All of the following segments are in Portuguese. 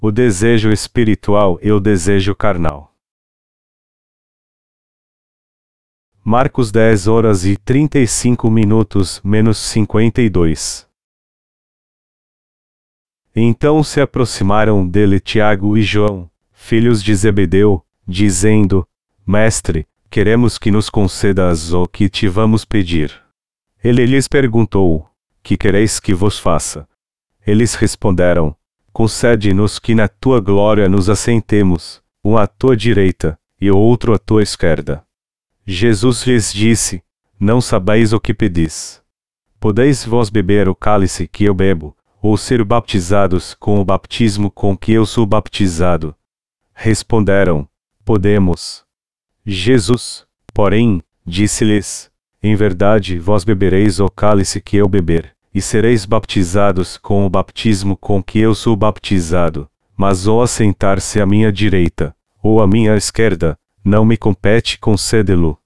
o desejo espiritual e o desejo carnal. Marcos 10 horas e 35 minutos menos 52. Então se aproximaram dele Tiago e João, filhos de Zebedeu, dizendo: Mestre, queremos que nos concedas o que te vamos pedir. Ele lhes perguntou: Que quereis que vos faça? Eles responderam: concede-nos que na tua glória nos assentemos, um à tua direita, e outro à tua esquerda. Jesus lhes disse: Não sabeis o que pedis. Podeis vós beber o cálice que eu bebo, ou ser baptizados com o batismo com que eu sou baptizado? Responderam: Podemos. Jesus, porém, disse-lhes: Em verdade vós bebereis o cálice que eu beber, e sereis baptizados com o batismo com que eu sou baptizado, mas ou assentar-se à minha direita, ou à minha esquerda, não me compete concedê-lo.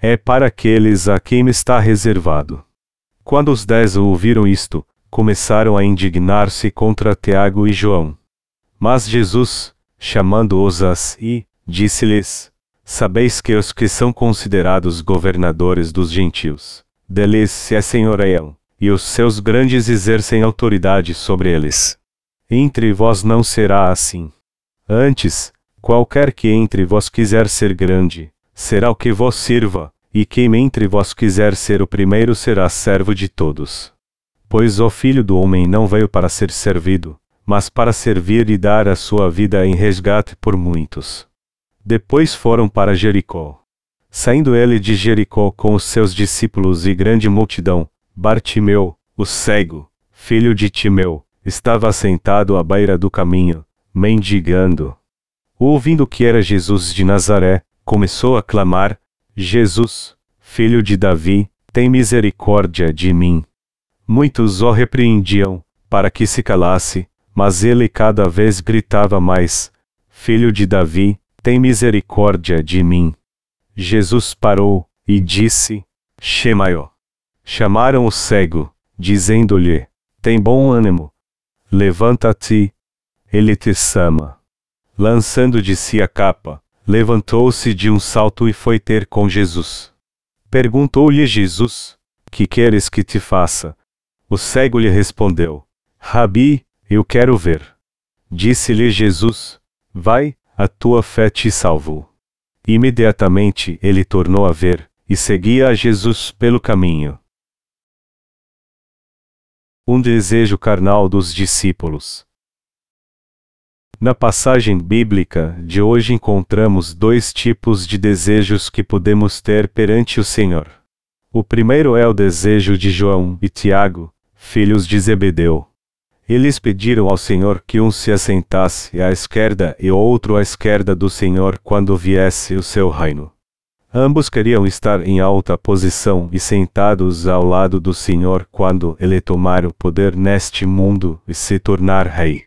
É para aqueles a quem me está reservado. Quando os dez ouviram isto, começaram a indignar-se contra Tiago e João. Mas Jesus, chamando-os a si, disse-lhes: Sabeis que os que são considerados governadores dos gentios, deles se é senhoreiam e os seus grandes exercem autoridade sobre eles. Entre vós não será assim. Antes, qualquer que entre vós quiser ser grande, será o que vos sirva, e quem entre vós quiser ser o primeiro será servo de todos. Pois o Filho do Homem não veio para ser servido, mas para servir e dar a sua vida em resgate por muitos. Depois foram para Jericó. Saindo ele de Jericó com os seus discípulos e grande multidão, Bartimeu, o cego, filho de Timeu, estava sentado à beira do caminho, mendigando. Ouvindo que era Jesus de Nazaré, começou a clamar: Jesus, filho de Davi, tem misericórdia de mim. Muitos o repreendiam, para que se calasse, mas ele cada vez gritava mais: Filho de Davi, tem misericórdia de mim. Jesus parou, e disse: Shemaio. Chamaram o cego, dizendo-lhe: Tem bom ânimo. Levanta-te. Ele te chama. Lançando de si a capa, levantou-se de um salto e foi ter com Jesus. Perguntou-lhe Jesus: Que queres que te faça? O cego lhe respondeu: Rabi, eu quero ver. Disse-lhe Jesus: Vai, a tua fé te salvou. Imediatamente ele tornou a ver, e seguia a Jesus pelo caminho um desejo carnal dos discípulos. Na passagem bíblica de hoje encontramos dois tipos de desejos que podemos ter perante o Senhor. O primeiro é o desejo de João e Tiago, filhos de Zebedeu. Eles pediram ao Senhor que um se assentasse à esquerda e outro à esquerda do Senhor quando viesse o seu reino. Ambos queriam estar em alta posição e sentados ao lado do Senhor quando ele tomar o poder neste mundo e se tornar rei.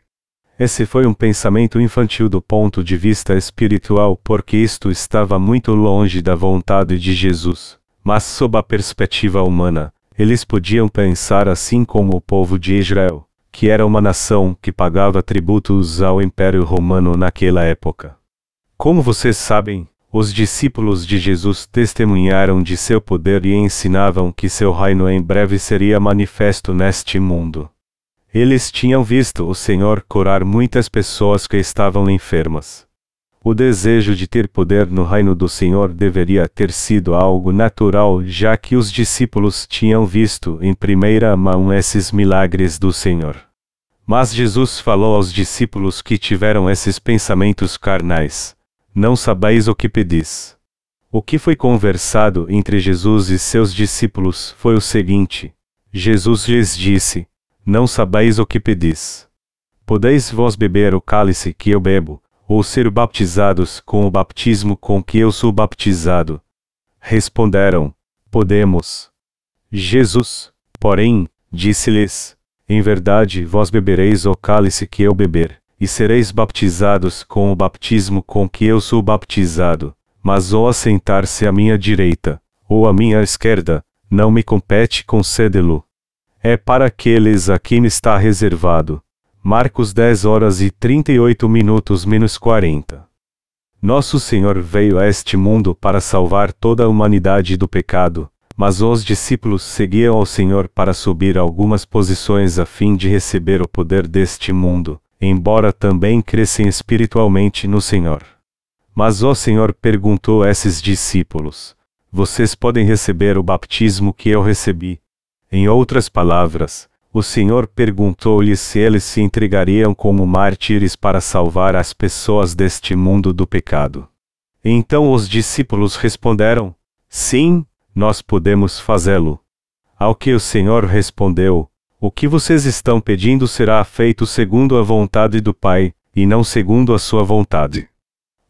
Esse foi um pensamento infantil do ponto de vista espiritual porque isto estava muito longe da vontade de Jesus, mas sob a perspectiva humana, eles podiam pensar assim como o povo de Israel, que era uma nação que pagava tributos ao Império Romano naquela época. Como vocês sabem, os discípulos de Jesus testemunharam de seu poder e ensinavam que seu reino em breve seria manifesto neste mundo. Eles tinham visto o Senhor curar muitas pessoas que estavam enfermas. O desejo de ter poder no reino do Senhor deveria ter sido algo natural, já que os discípulos tinham visto em primeira mão esses milagres do Senhor. Mas Jesus falou aos discípulos que tiveram esses pensamentos carnais não sabeis o que pedis. O que foi conversado entre Jesus e seus discípulos foi o seguinte: Jesus lhes disse: Não sabeis o que pedis. Podeis vós beber o cálice que eu bebo, ou ser baptizados com o batismo com que eu sou baptizado? Responderam: Podemos. Jesus, porém, disse-lhes: Em verdade vós bebereis o cálice que eu beber, e sereis baptizados com o batismo com que eu sou baptizado, mas ou assentar-se à minha direita, ou à minha esquerda, não me compete concedê-lo. É para aqueles a quem está reservado, Marcos 10 horas e 38 minutos menos 40. Nosso Senhor veio a este mundo para salvar toda a humanidade do pecado, mas os discípulos seguiam ao Senhor para subir algumas posições a fim de receber o poder deste mundo, embora também crescem espiritualmente no Senhor. Mas o Senhor perguntou a esses discípulos: Vocês podem receber o baptismo que eu recebi? Em outras palavras, o Senhor perguntou-lhes se eles se entregariam como mártires para salvar as pessoas deste mundo do pecado. Então os discípulos responderam: Sim, nós podemos fazê-lo. Ao que o Senhor respondeu: O que vocês estão pedindo será feito segundo a vontade do Pai, e não segundo a sua vontade.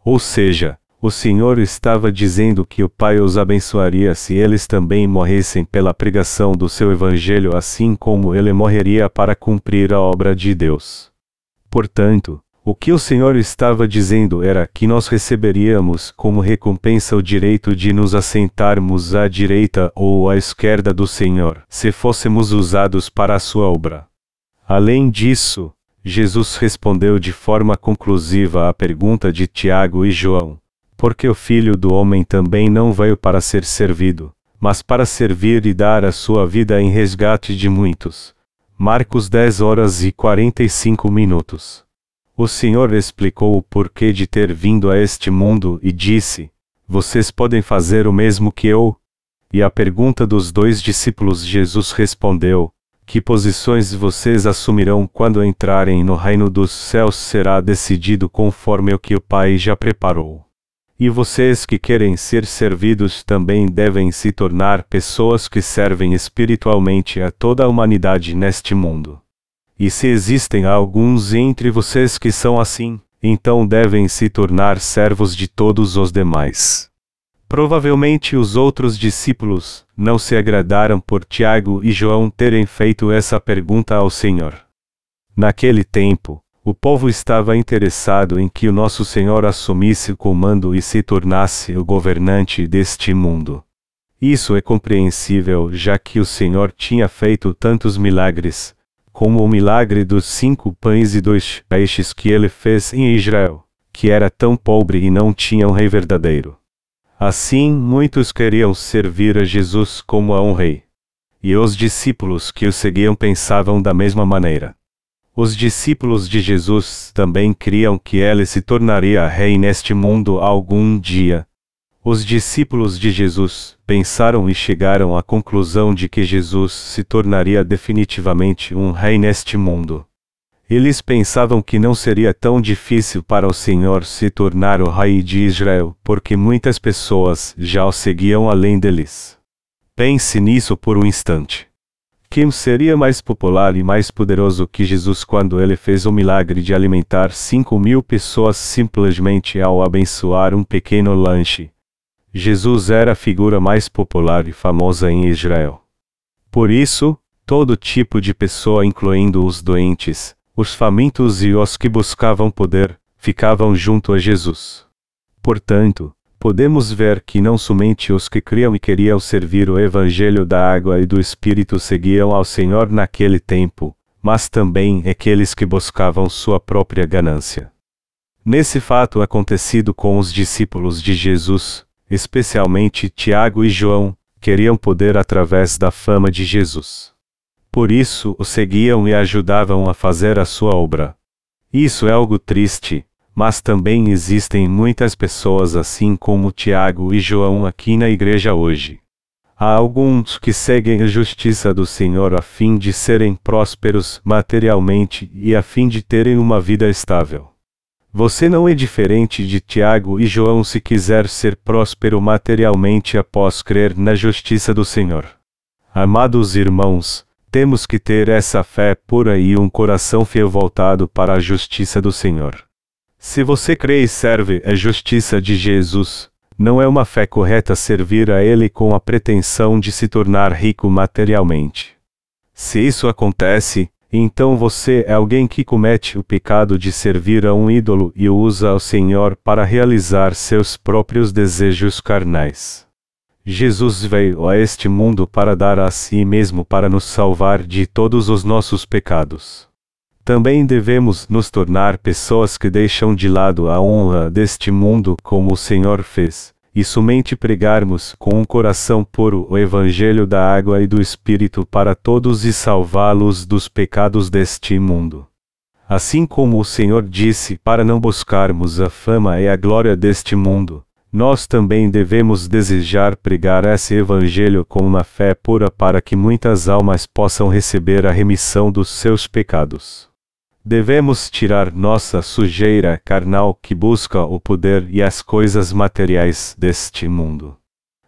Ou seja, o Senhor estava dizendo que o Pai os abençoaria se eles também morressem pela pregação do seu Evangelho, assim como ele morreria para cumprir a obra de Deus. Portanto, o que o Senhor estava dizendo era que nós receberíamos como recompensa o direito de nos assentarmos à direita ou à esquerda do Senhor, se fôssemos usados para a sua obra. Além disso, Jesus respondeu de forma conclusiva à pergunta de Tiago e João porque o Filho do Homem também não veio para ser servido, mas para servir e dar a sua vida em resgate de muitos. Marcos 10 horas e 45 minutos. O Senhor explicou o porquê de ter vindo a este mundo e disse: Vocês podem fazer o mesmo que eu? E a pergunta dos dois discípulos Jesus respondeu: Que posições vocês assumirão quando entrarem no reino dos céus será decidido conforme o que o Pai já preparou. E vocês que querem ser servidos também devem se tornar pessoas que servem espiritualmente a toda a humanidade neste mundo. E se existem alguns entre vocês que são assim, então devem se tornar servos de todos os demais. Provavelmente os outros discípulos não se agradaram por Tiago e João terem feito essa pergunta ao Senhor. Naquele tempo, o povo estava interessado em que o nosso Senhor assumisse o comando e se tornasse o governante deste mundo. Isso é compreensível, já que o Senhor tinha feito tantos milagres, como o milagre dos cinco pães e dois peixes que ele fez em Israel, que era tão pobre e não tinha um rei verdadeiro. Assim, muitos queriam servir a Jesus como a um rei. E os discípulos que o seguiam pensavam da mesma maneira. Os discípulos de Jesus também criam que ele se tornaria rei neste mundo algum dia. Os discípulos de Jesus pensaram e chegaram à conclusão de que Jesus se tornaria definitivamente um rei neste mundo. Eles pensavam que não seria tão difícil para o Senhor se tornar o rei de Israel, porque muitas pessoas já o seguiam além deles. Pense nisso por um instante. Quem seria mais popular e mais poderoso que Jesus quando ele fez o milagre de alimentar cinco mil pessoas simplesmente ao abençoar um pequeno lanche? Jesus era a figura mais popular e famosa em Israel. Por isso, todo tipo de pessoa, incluindo os doentes, os famintos e os que buscavam poder, ficavam junto a Jesus. Portanto, podemos ver que não somente os que criam e queriam servir o Evangelho da água e do Espírito seguiam ao Senhor naquele tempo, mas também aqueles que buscavam sua própria ganância. Nesse fato acontecido com os discípulos de Jesus, especialmente Tiago e João, queriam poder através da fama de Jesus. Por isso o seguiam e ajudavam a fazer a sua obra. Isso é algo triste, mas também existem muitas pessoas assim como Tiago e João aqui na igreja hoje. Há alguns que seguem a justiça do Senhor a fim de serem prósperos materialmente e a fim de terem uma vida estável. Você não é diferente de Tiago e João se quiser ser próspero materialmente após crer na justiça do Senhor. Amados irmãos, temos que ter essa fé pura e um coração fiel voltado para a justiça do Senhor. Se você crê e serve a justiça de Jesus, não é uma fé correta servir a Ele com a pretensão de se tornar rico materialmente. Se isso acontece, então você é alguém que comete o pecado de servir a um ídolo e usa o Senhor para realizar seus próprios desejos carnais. Jesus veio a este mundo para dar a si mesmo para nos salvar de todos os nossos pecados. Também devemos nos tornar pessoas que deixam de lado a honra deste mundo, como o Senhor fez, e somente pregarmos com um coração puro o Evangelho da água e do Espírito para todos e salvá-los dos pecados deste mundo. Assim como o Senhor disse para não buscarmos a fama e a glória deste mundo, nós também devemos desejar pregar esse Evangelho com uma fé pura para que muitas almas possam receber a remissão dos seus pecados. Devemos tirar nossa sujeira carnal que busca o poder e as coisas materiais deste mundo.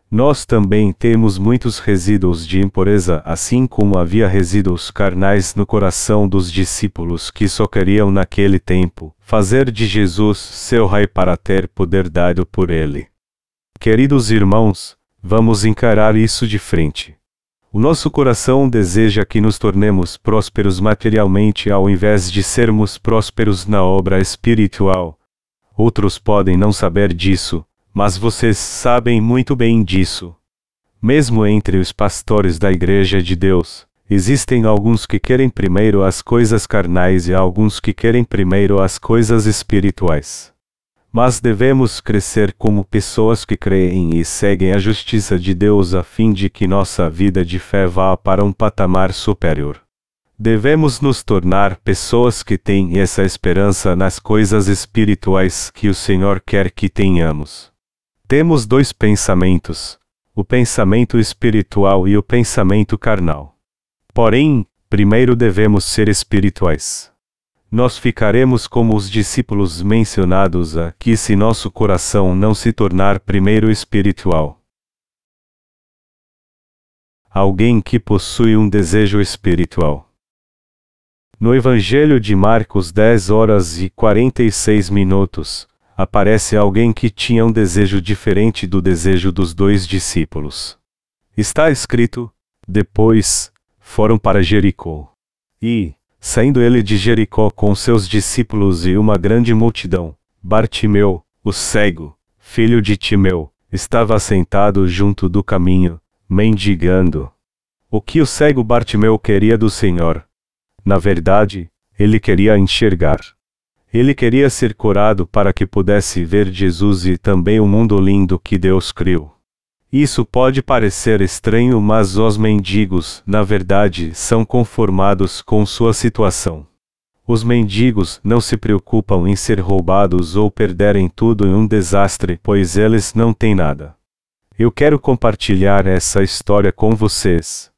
Nós também temos muitos resíduos de impureza, assim como havia resíduos carnais no coração dos discípulos que só queriam naquele tempo fazer de Jesus seu rei para ter poder dado por ele. Queridos irmãos, vamos encarar isso de frente. O nosso coração deseja que nos tornemos prósperos materialmente ao invés de sermos prósperos na obra espiritual. Outros podem não saber disso, mas vocês sabem muito bem disso. Mesmo entre os pastores da Igreja de Deus, existem alguns que querem primeiro as coisas carnais e alguns que querem primeiro as coisas espirituais. Mas devemos crescer como pessoas que creem e seguem a justiça de Deus a fim de que nossa vida de fé vá para um patamar superior. Devemos nos tornar pessoas que têm essa esperança nas coisas espirituais que o Senhor quer que tenhamos. Temos dois pensamentos: o pensamento espiritual e o pensamento carnal. Porém, primeiro devemos ser espirituais nós ficaremos como os discípulos mencionados aqui se nosso coração não se tornar primeiro espiritual. Alguém que possui um desejo espiritual. No Evangelho de Marcos 10 horas e 46 minutos, aparece alguém que tinha um desejo diferente do desejo dos dois discípulos. Está escrito: depois, foram para Jericó. E, Saindo ele de Jericó com seus discípulos e uma grande multidão, Bartimeu, o cego, filho de Timeu, estava sentado junto do caminho, mendigando. O que o cego Bartimeu queria do Senhor? Na verdade, ele queria enxergar. Ele queria ser curado para que pudesse ver Jesus e também o mundo lindo que Deus criou. Isso pode parecer estranho, mas os mendigos, na verdade, são conformados com sua situação. Os mendigos não se preocupam em ser roubados ou perderem tudo em um desastre, pois eles não têm nada. Eu quero compartilhar essa história com vocês.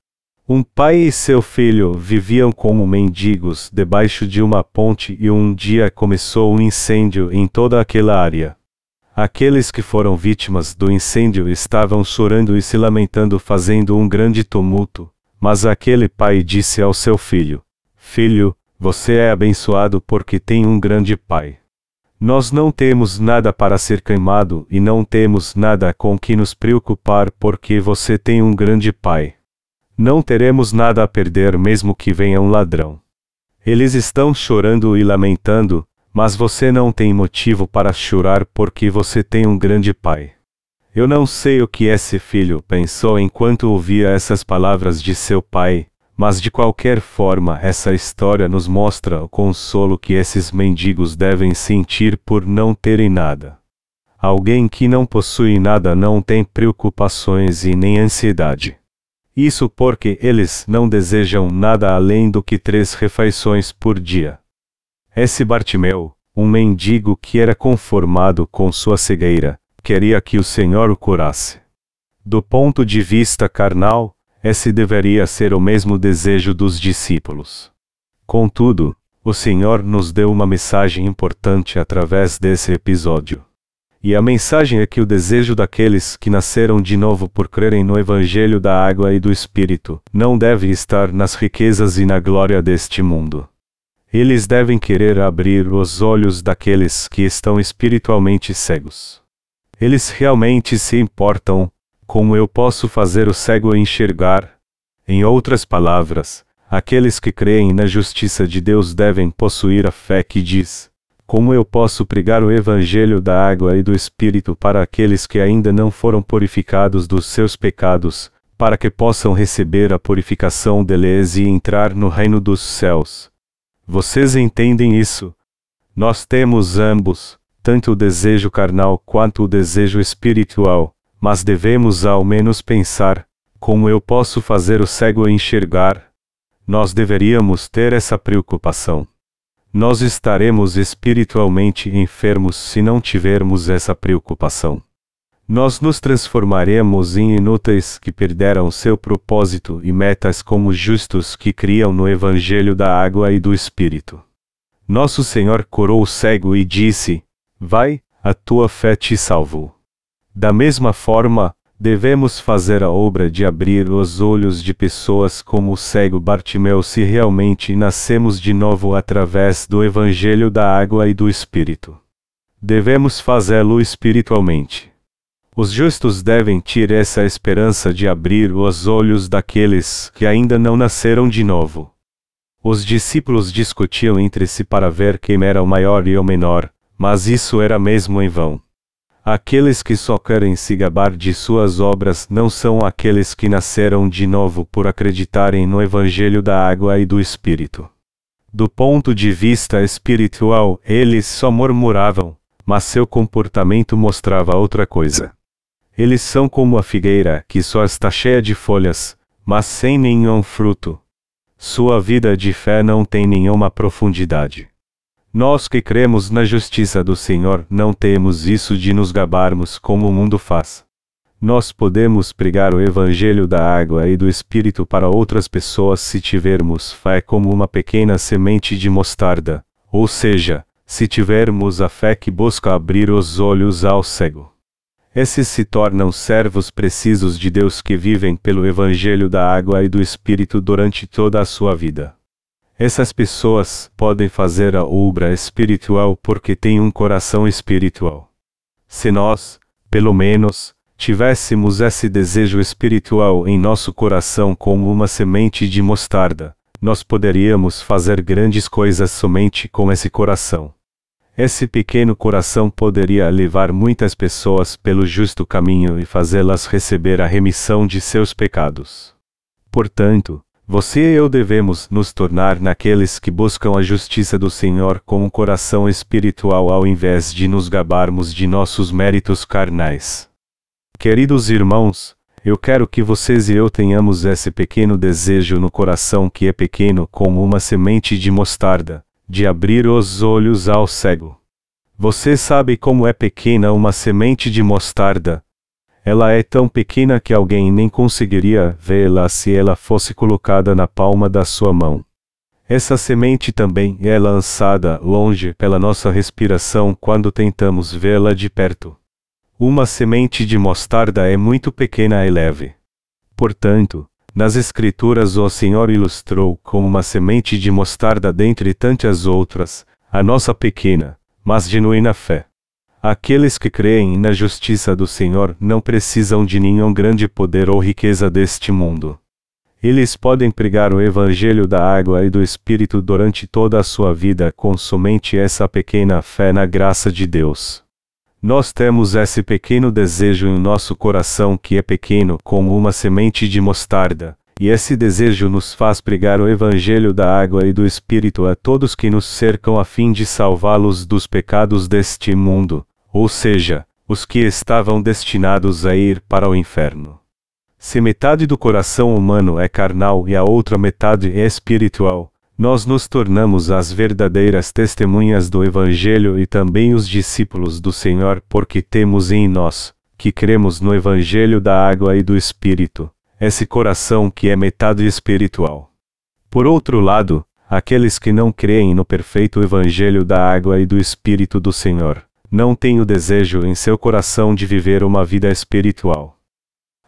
Um pai e seu filho viviam como mendigos debaixo de uma ponte e um dia começou um incêndio em toda aquela área. Aqueles que foram vítimas do incêndio estavam chorando e se lamentando, fazendo um grande tumulto. Mas aquele pai disse ao seu filho: Filho, você é abençoado porque tem um grande pai. Nós não temos nada para ser queimado e não temos nada com que nos preocupar porque você tem um grande pai. Não teremos nada a perder mesmo que venha um ladrão. Eles estão chorando e lamentando, mas você não tem motivo para chorar porque você tem um grande pai. Eu não sei o que esse filho pensou enquanto ouvia essas palavras de seu pai, mas de qualquer forma essa história nos mostra o consolo que esses mendigos devem sentir por não terem nada. Alguém que não possui nada não tem preocupações e nem ansiedade. Isso porque eles não desejam nada além do que três refeições por dia. Esse Bartimeu, um mendigo que era conformado com sua cegueira, queria que o Senhor o curasse. Do ponto de vista carnal, esse deveria ser o mesmo desejo dos discípulos. Contudo, o Senhor nos deu uma mensagem importante através desse episódio. E a mensagem é que o desejo daqueles que nasceram de novo por crerem no Evangelho da Água e do Espírito não deve estar nas riquezas e na glória deste mundo. Eles devem querer abrir os olhos daqueles que estão espiritualmente cegos. Eles realmente se importam, como eu posso fazer o cego enxergar? Em outras palavras, aqueles que creem na justiça de Deus devem possuir a fé que diz: Como eu posso pregar o evangelho da água e do espírito para aqueles que ainda não foram purificados dos seus pecados, para que possam receber a purificação deles e entrar no reino dos céus? Vocês entendem isso? Nós temos ambos, tanto o desejo carnal quanto o desejo espiritual, mas devemos ao menos pensar: como eu posso fazer o cego enxergar? Nós deveríamos ter essa preocupação. Nós estaremos espiritualmente enfermos se não tivermos essa preocupação. Nós nos transformaremos em inúteis que perderam seu propósito e metas como justos que criam no Evangelho da água e do Espírito. Nosso Senhor corou o cego e disse: Vai, a tua fé te salvou. Da mesma forma, devemos fazer a obra de abrir os olhos de pessoas como o cego Bartimeu se realmente nascemos de novo através do Evangelho da água e do Espírito. Devemos fazê-lo espiritualmente. Os justos devem ter essa esperança de abrir os olhos daqueles que ainda não nasceram de novo. Os discípulos discutiam entre si para ver quem era o maior e o menor, mas isso era mesmo em vão. Aqueles que só querem se gabar de suas obras não são aqueles que nasceram de novo por acreditarem no Evangelho da água e do Espírito. Do ponto de vista espiritual, eles só murmuravam, mas seu comportamento mostrava outra coisa. Eles são como a figueira, que só está cheia de folhas, mas sem nenhum fruto. Sua vida de fé não tem nenhuma profundidade. Nós que cremos na justiça do Senhor não temos isso de nos gabarmos como o mundo faz. Nós podemos pregar o Evangelho da água e do Espírito para outras pessoas se tivermos fé como uma pequena semente de mostarda, ou seja, se tivermos a fé que busca abrir os olhos ao cego. Esses se tornam servos precisos de Deus que vivem pelo Evangelho da água e do Espírito durante toda a sua vida. Essas pessoas podem fazer a obra espiritual porque têm um coração espiritual. Se nós, pelo menos, tivéssemos esse desejo espiritual em nosso coração como uma semente de mostarda, nós poderíamos fazer grandes coisas somente com esse coração. Esse pequeno coração poderia levar muitas pessoas pelo justo caminho e fazê-las receber a remissão de seus pecados. Portanto, você e eu devemos nos tornar naqueles que buscam a justiça do Senhor com um coração espiritual ao invés de nos gabarmos de nossos méritos carnais. Queridos irmãos, eu quero que vocês e eu tenhamos esse pequeno desejo no coração que é pequeno como uma semente de mostarda de abrir os olhos ao cego. Você sabe como é pequena uma semente de mostarda? Ela é tão pequena que alguém nem conseguiria vê-la se ela fosse colocada na palma da sua mão. Essa semente também é lançada longe pela nossa respiração quando tentamos vê-la de perto. Uma semente de mostarda é muito pequena e leve. Portanto, nas Escrituras o Senhor ilustrou como uma semente de mostarda dentre tantas outras, a nossa pequena, mas genuína fé. Aqueles que creem na justiça do Senhor não precisam de nenhum grande poder ou riqueza deste mundo. Eles podem pregar o Evangelho da água e do Espírito durante toda a sua vida com somente essa pequena fé na graça de Deus. Nós temos esse pequeno desejo em nosso coração que é pequeno como uma semente de mostarda, e esse desejo nos faz pregar o Evangelho da água e do Espírito a todos que nos cercam a fim de salvá-los dos pecados deste mundo, ou seja, os que estavam destinados a ir para o inferno. Se metade do coração humano é carnal e a outra metade é espiritual, nós nos tornamos as verdadeiras testemunhas do Evangelho e também os discípulos do Senhor, porque temos em nós, que cremos no Evangelho da água e do Espírito, esse coração que é metade espiritual. Por outro lado, aqueles que não creem no perfeito Evangelho da água e do Espírito do Senhor, não têm o desejo em seu coração de viver uma vida espiritual.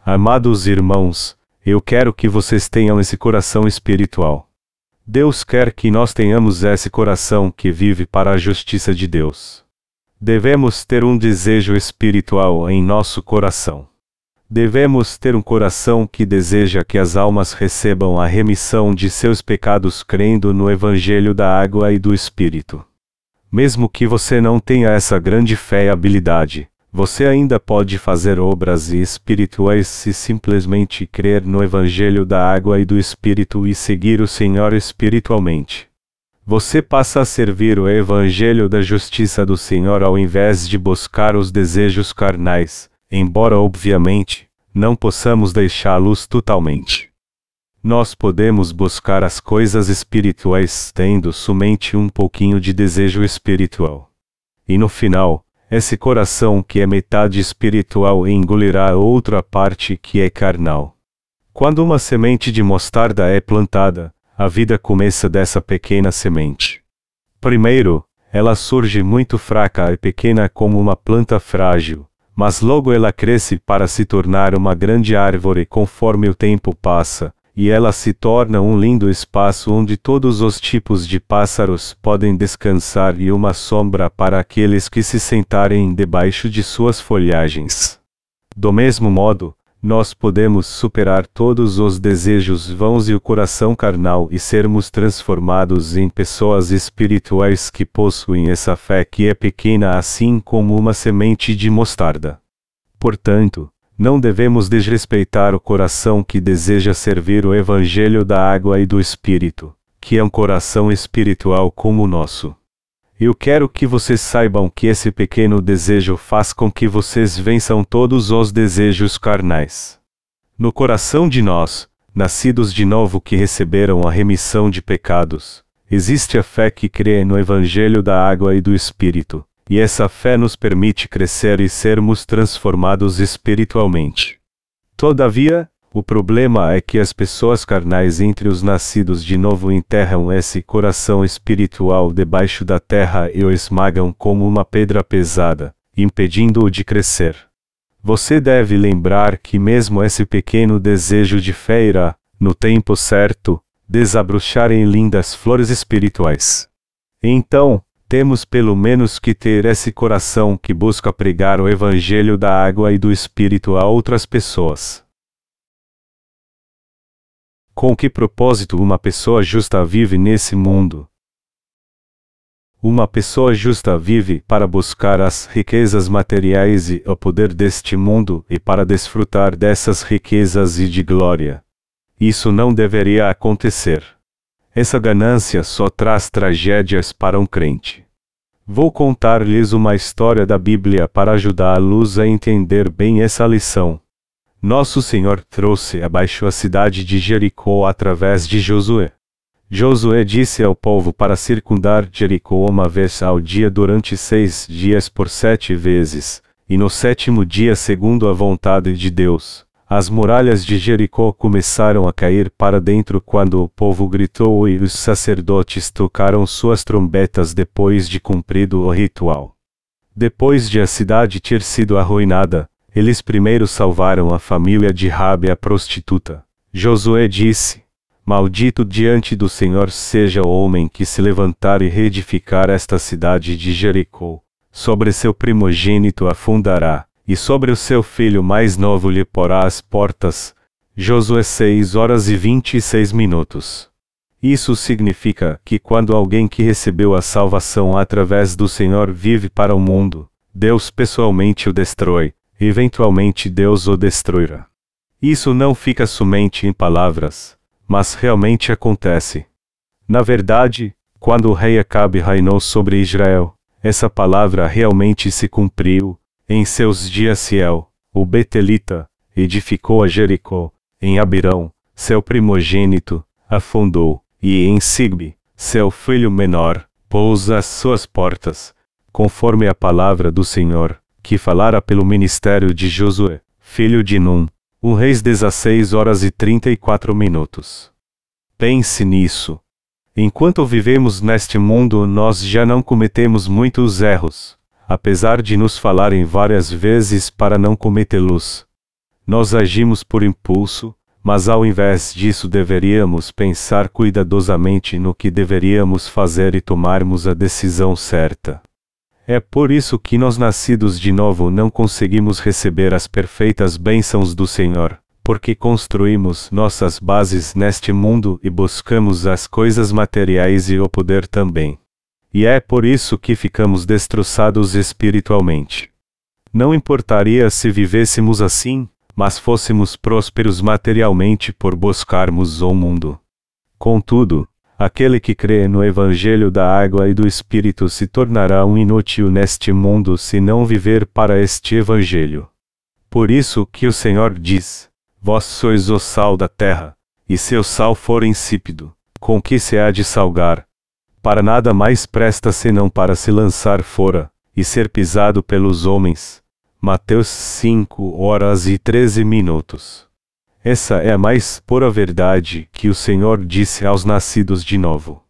Amados irmãos, eu quero que vocês tenham esse coração espiritual. Deus quer que nós tenhamos esse coração que vive para a justiça de Deus. Devemos ter um desejo espiritual em nosso coração. Devemos ter um coração que deseja que as almas recebam a remissão de seus pecados crendo no Evangelho da água e do Espírito. Mesmo que você não tenha essa grande fé e habilidade, você ainda pode fazer obras espirituais se simplesmente crer no Evangelho da água e do Espírito e seguir o Senhor espiritualmente. você passa a servir o Evangelho da Justiça do Senhor ao invés de buscar os desejos carnais, embora obviamente não possamos deixá-los totalmente. Nós podemos buscar as coisas espirituais tendo somente um pouquinho de desejo espiritual. E no final, esse coração que é metade espiritual engolirá a outra parte que é carnal. Quando uma semente de mostarda é plantada, a vida começa dessa pequena semente. Primeiro, ela surge muito fraca e pequena como uma planta frágil, mas logo ela cresce para se tornar uma grande árvore conforme o tempo passa, e ela se torna um lindo espaço onde todos os tipos de pássaros podem descansar e uma sombra para aqueles que se sentarem debaixo de suas folhagens. Do mesmo modo, nós podemos superar todos os desejos vãos e o coração carnal e sermos transformados em pessoas espirituais que possuem essa fé que é pequena assim como uma semente de mostarda. Portanto, não devemos desrespeitar o coração que deseja servir o Evangelho da água e do Espírito, que é um coração espiritual como o nosso. Eu quero que vocês saibam que esse pequeno desejo faz com que vocês vençam todos os desejos carnais. No coração de nós, nascidos de novo que receberam a remissão de pecados, existe a fé que crê no Evangelho da água e do Espírito, e essa fé nos permite crescer e sermos transformados espiritualmente. Todavia, o problema é que as pessoas carnais entre os nascidos de novo enterram esse coração espiritual debaixo da terra e o esmagam como uma pedra pesada, impedindo-o de crescer. Você deve lembrar que mesmo esse pequeno desejo de fé irá, no tempo certo, desabrochar em lindas flores espirituais. Então, temos pelo menos que ter esse coração que busca pregar o Evangelho da água e do Espírito a outras pessoas. Com que propósito uma pessoa justa vive nesse mundo? Uma pessoa justa vive para buscar as riquezas materiais e o poder deste mundo e para desfrutar dessas riquezas e de glória. Isso não deveria acontecer. Essa ganância só traz tragédias para um crente. Vou contar-lhes uma história da Bíblia para ajudá-los a entender bem essa lição. Nosso Senhor trouxe abaixo a cidade de Jericó através de Josué. Josué disse ao povo para circundar Jericó uma vez ao dia durante seis dias por sete vezes, e no sétimo dia, segundo a vontade de Deus, as muralhas de Jericó começaram a cair para dentro quando o povo gritou e os sacerdotes tocaram suas trombetas depois de cumprido o ritual. Depois de a cidade ter sido arruinada, eles primeiro salvaram a família de Rabi a prostituta. Josué disse: Maldito diante do Senhor seja o homem que se levantar e reedificar esta cidade de Jericó. Sobre seu primogênito afundará, e sobre o seu filho mais novo lhe porá as portas. Josué 6 horas e 26 minutos. Isso significa que quando alguém que recebeu a salvação através do Senhor vive para o mundo, Deus pessoalmente o destrói, eventualmente Deus o destruirá. Isso não fica somente em palavras, mas realmente acontece. Na verdade, quando o rei Acabe reinou sobre Israel, essa palavra realmente se cumpriu. Em seus dias Ciel, o Betelita, edificou a Jericó, em Abirão, seu primogênito, afundou, e em Sigbe, seu filho menor, pôs as suas portas, conforme a palavra do Senhor, que falara pelo ministério de Josué, filho de Num, o reis 16 horas e 34 minutos. Pense nisso. Enquanto vivemos neste mundo, nós já não cometemos muitos erros, apesar de nos falarem várias vezes para não cometê-los. Nós agimos por impulso, mas ao invés disso deveríamos pensar cuidadosamente no que deveríamos fazer e tomarmos a decisão certa. É por isso que nós nascidos de novo não conseguimos receber as perfeitas bênçãos do Senhor, porque construímos nossas bases neste mundo e buscamos as coisas materiais e o poder também. E é por isso que ficamos destroçados espiritualmente. Não importaria se vivêssemos assim, mas fôssemos prósperos materialmente por buscarmos o mundo. Contudo, Aquele que crê no Evangelho da água e do Espírito se tornará um inútil neste mundo se não viver para este Evangelho. Por isso que o Senhor diz: Vós sois o sal da terra, e se o sal for insípido, com que se há de salgar? Para nada mais presta senão para se lançar fora, e ser pisado pelos homens. Mateus 5 horas e 13 minutos. Essa é a mais pura verdade que o Senhor disse aos nascidos de novo.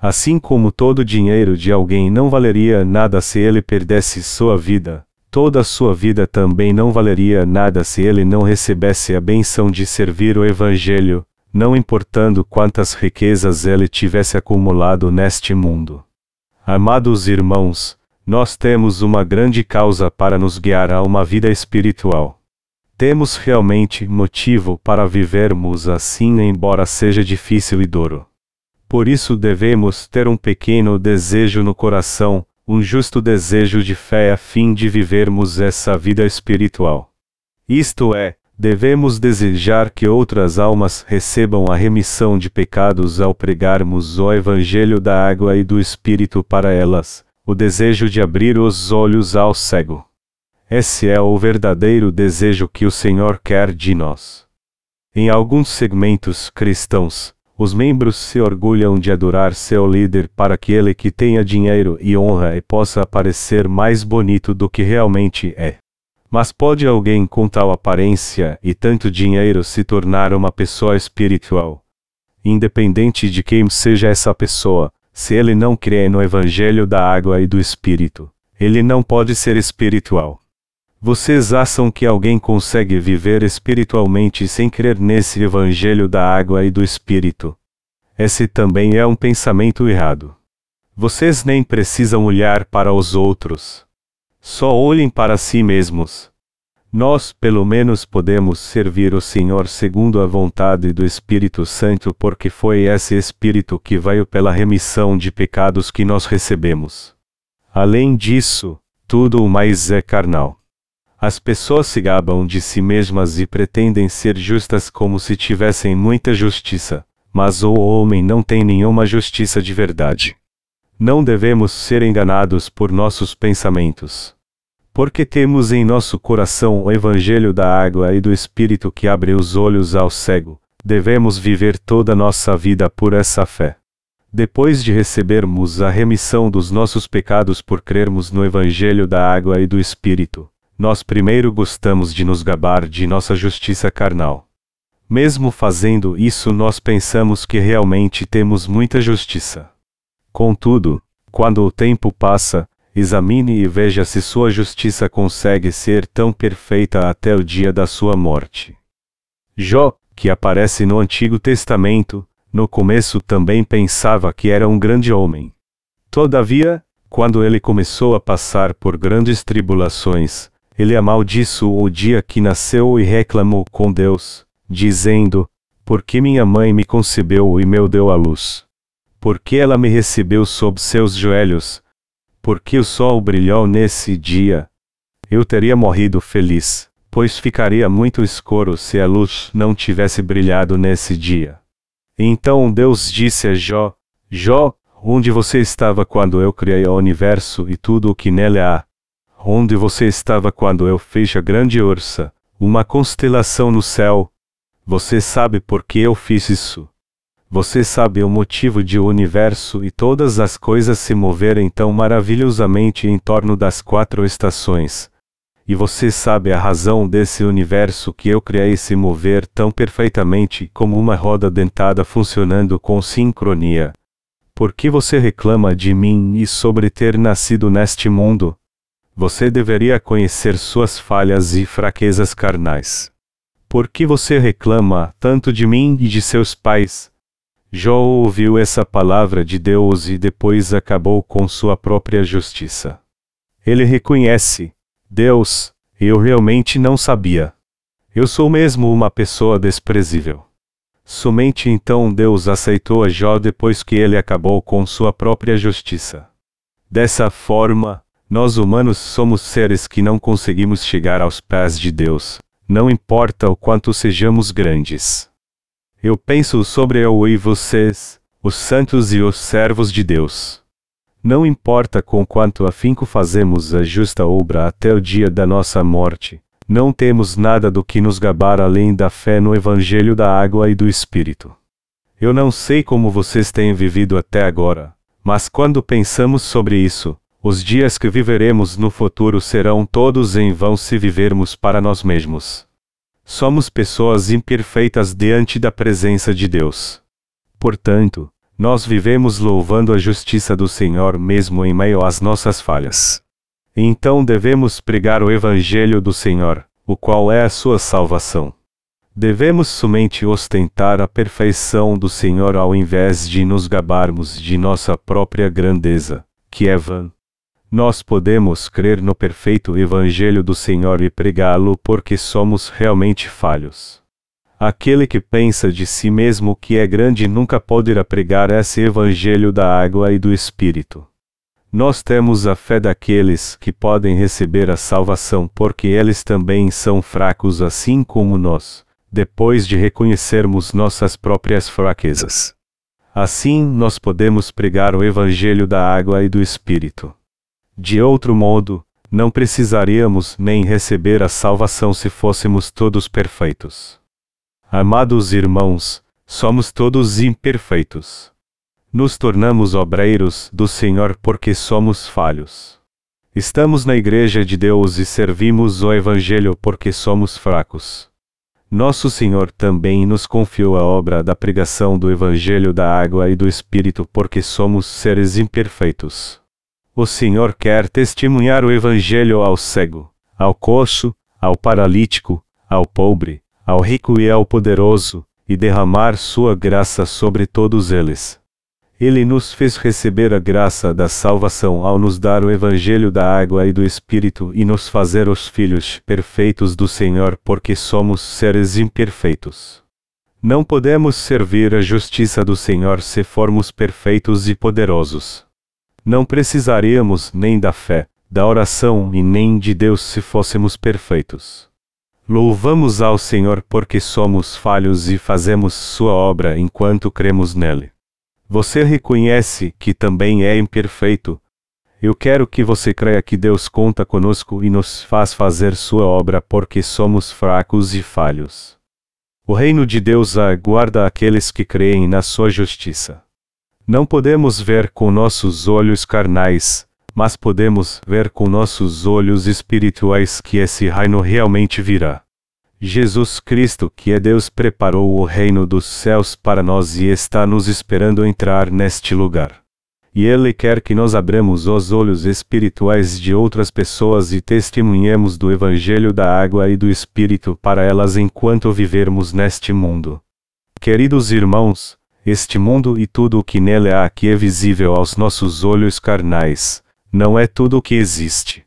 Assim como todo dinheiro de alguém não valeria nada se ele perdesse sua vida, toda sua vida também não valeria nada se ele não recebesse a benção de servir o Evangelho, não importando quantas riquezas ele tivesse acumulado neste mundo. Amados irmãos, nós temos uma grande causa para nos guiar a uma vida espiritual. Temos realmente motivo para vivermos assim, embora seja difícil e duro. Por isso devemos ter um pequeno desejo no coração, um justo desejo de fé a fim de vivermos essa vida espiritual. Isto é, devemos desejar que outras almas recebam a remissão de pecados ao pregarmos o Evangelho da água e do Espírito para elas, o desejo de abrir os olhos ao cego. Esse é o verdadeiro desejo que o Senhor quer de nós. Em alguns segmentos cristãos, os membros se orgulham de adorar seu líder para que ele que tenha dinheiro e honra e possa parecer mais bonito do que realmente é. Mas pode alguém com tal aparência e tanto dinheiro se tornar uma pessoa espiritual? Independente de quem seja essa pessoa, se ele não crê no Evangelho da água e do Espírito, ele não pode ser espiritual. Vocês acham que alguém consegue viver espiritualmente sem crer nesse evangelho da água e do espírito? Esse também é um pensamento errado. Vocês nem precisam olhar para os outros. Só olhem para si mesmos. Nós, pelo menos, podemos servir o Senhor segundo a vontade do Espírito Santo, porque foi esse Espírito que veio pela remissão de pecados que nós recebemos. Além disso, tudo o mais é carnal. As pessoas se gabam de si mesmas e pretendem ser justas como se tivessem muita justiça, mas o homem não tem nenhuma justiça de verdade. Não devemos ser enganados por nossos pensamentos. Porque temos em nosso coração o Evangelho da água e do Espírito que abre os olhos ao cego, devemos viver toda nossa vida por essa fé. Depois de recebermos a remissão dos nossos pecados por crermos no Evangelho da água e do Espírito, nós primeiro gostamos de nos gabar de nossa justiça carnal. Mesmo fazendo isso, nós pensamos que realmente temos muita justiça. Contudo, quando o tempo passa, examine e veja se sua justiça consegue ser tão perfeita até o dia da sua morte. Jó, que aparece no Antigo Testamento, no começo também pensava que era um grande homem. Todavia, quando ele começou a passar por grandes tribulações, ele amaldiçoou o dia que nasceu e reclamou com Deus, dizendo: Por que minha mãe me concebeu e me deu à luz? Por que ela me recebeu sob seus joelhos? Por que o sol brilhou nesse dia? Eu teria morrido feliz, pois ficaria muito escuro se a luz não tivesse brilhado nesse dia. Então Deus disse a Jó: Jó, onde você estava quando eu criei o universo e tudo o que nele há? Onde você estava quando eu fiz a grande ursa, uma constelação no céu? Você sabe por que eu fiz isso? Você sabe o motivo de o universo e todas as coisas se moverem tão maravilhosamente em torno das quatro estações. E você sabe a razão desse universo que eu criei se mover tão perfeitamente como uma roda dentada funcionando com sincronia. Por que você reclama de mim e sobre ter nascido neste mundo? Você deveria conhecer suas falhas e fraquezas carnais. Por que você reclama tanto de mim e de seus pais? Jó ouviu essa palavra de Deus e depois acabou com sua própria justiça. Ele reconhece: Deus, eu realmente não sabia. Eu sou mesmo uma pessoa desprezível. Somente então Deus aceitou a Jó depois que ele acabou com sua própria justiça. Dessa forma, nós humanos somos seres que não conseguimos chegar aos pés de Deus, não importa o quanto sejamos grandes. Eu penso sobre eu e vocês, os santos e os servos de Deus. Não importa com quanto afinco fazemos a justa obra até o dia da nossa morte, não temos nada do que nos gabar além da fé no Evangelho da água e do Espírito. Eu não sei como vocês têm vivido até agora, mas quando pensamos sobre isso, os dias que viveremos no futuro serão todos em vão se vivermos para nós mesmos. Somos pessoas imperfeitas diante da presença de Deus. Portanto, nós vivemos louvando a justiça do Senhor mesmo em meio às nossas falhas. Então devemos pregar o Evangelho do Senhor, o qual é a sua salvação. Devemos somente ostentar a perfeição do Senhor ao invés de nos gabarmos de nossa própria grandeza, que é vã. Nós podemos crer no perfeito Evangelho do Senhor e pregá-lo porque somos realmente falhos. Aquele que pensa de si mesmo que é grande nunca poderá pregar esse Evangelho da água e do Espírito. Nós temos a fé daqueles que podem receber a salvação porque eles também são fracos assim como nós depois de reconhecermos nossas próprias fraquezas. Assim, nós podemos pregar o Evangelho da água e do Espírito. De outro modo, não precisaríamos nem receber a salvação se fôssemos todos perfeitos. Amados irmãos, somos todos imperfeitos. Nos tornamos obreiros do Senhor porque somos falhos. Estamos na Igreja de Deus e servimos o Evangelho porque somos fracos. Nosso Senhor também nos confiou a obra da pregação do Evangelho da Água e do Espírito porque somos seres imperfeitos. O Senhor quer testemunhar o Evangelho ao cego, ao coxo, ao paralítico, ao pobre, ao rico e ao poderoso, e derramar sua graça sobre todos eles. Ele nos fez receber a graça da salvação ao nos dar o Evangelho da água e do Espírito e nos fazer os filhos perfeitos do Senhor porque somos seres imperfeitos. Não podemos servir a justiça do Senhor se formos perfeitos e poderosos. Não precisaríamos nem da fé, da oração e nem de Deus se fôssemos perfeitos. Louvamos ao Senhor porque somos falhos e fazemos Sua obra enquanto cremos nele. Você reconhece que também é imperfeito. Eu quero que você creia que Deus conta conosco e nos faz fazer sua obra porque somos fracos e falhos. O reino de Deus aguarda aqueles que creem na sua justiça. Não podemos ver com nossos olhos carnais, mas podemos ver com nossos olhos espirituais que esse reino realmente virá. Jesus Cristo, que é Deus, preparou o reino dos céus para nós e está nos esperando entrar neste lugar. E Ele quer que nós abramos os olhos espirituais de outras pessoas e testemunhemos do Evangelho da água e do Espírito para elas enquanto vivermos neste mundo. Queridos irmãos, este mundo e tudo o que nele há que é visível aos nossos olhos carnais, não é tudo o que existe.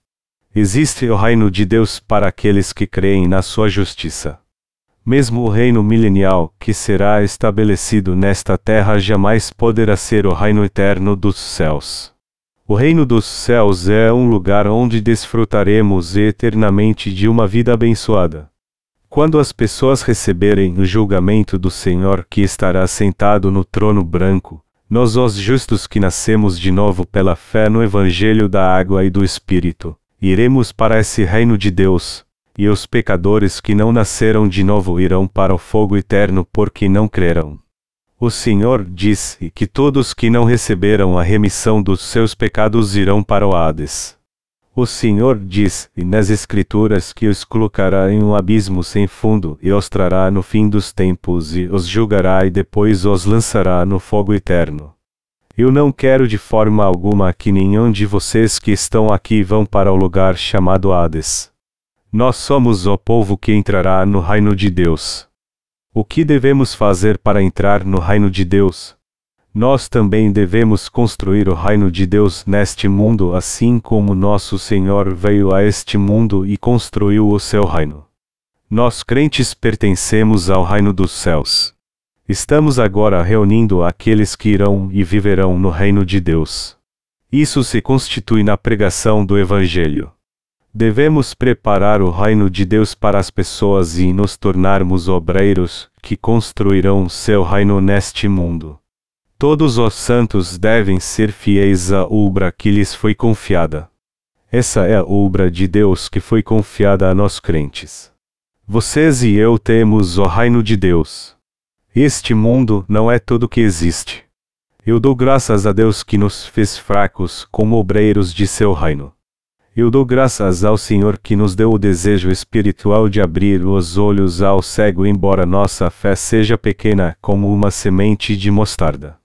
Existe o reino de Deus para aqueles que creem na sua justiça. Mesmo o reino milenial que será estabelecido nesta terra jamais poderá ser o reino eterno dos céus. O reino dos céus é um lugar onde desfrutaremos eternamente de uma vida abençoada. Quando as pessoas receberem o julgamento do Senhor que estará sentado no trono branco, nós os justos que nascemos de novo pela fé no Evangelho da água e do Espírito, iremos para esse reino de Deus, e os pecadores que não nasceram de novo irão para o fogo eterno porque não crerão. O Senhor disse que todos que não receberam a remissão dos seus pecados irão para o Hades. O Senhor diz nas Escrituras que os colocará em um abismo sem fundo e os trará no fim dos tempos e os julgará e depois os lançará no fogo eterno. Eu não quero de forma alguma que nenhum de vocês que estão aqui vão para o lugar chamado Hades. Nós somos o povo que entrará no reino de Deus. O que devemos fazer para entrar no reino de Deus? Nós também devemos construir o reino de Deus neste mundo, assim como nosso Senhor veio a este mundo e construiu o seu reino. Nós crentes pertencemos ao reino dos céus. Estamos agora reunindo aqueles que irão e viverão no reino de Deus. Isso se constitui na pregação do Evangelho. Devemos preparar o reino de Deus para as pessoas e nos tornarmos obreiros que construirão seu reino neste mundo. Todos os santos devem ser fiéis à obra que lhes foi confiada. Essa é a obra de Deus que foi confiada a nós crentes. Vocês e eu temos o reino de Deus. Este mundo não é tudo que existe. Eu dou graças a Deus que nos fez fracos como obreiros de seu reino. Eu dou graças ao Senhor que nos deu o desejo espiritual de abrir os olhos ao cego, embora nossa fé seja pequena como uma semente de mostarda.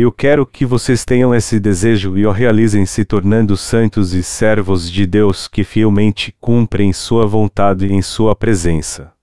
Eu quero que vocês tenham esse desejo e o realizem se tornando santos e servos de Deus que fielmente cumprem sua vontade em sua presença.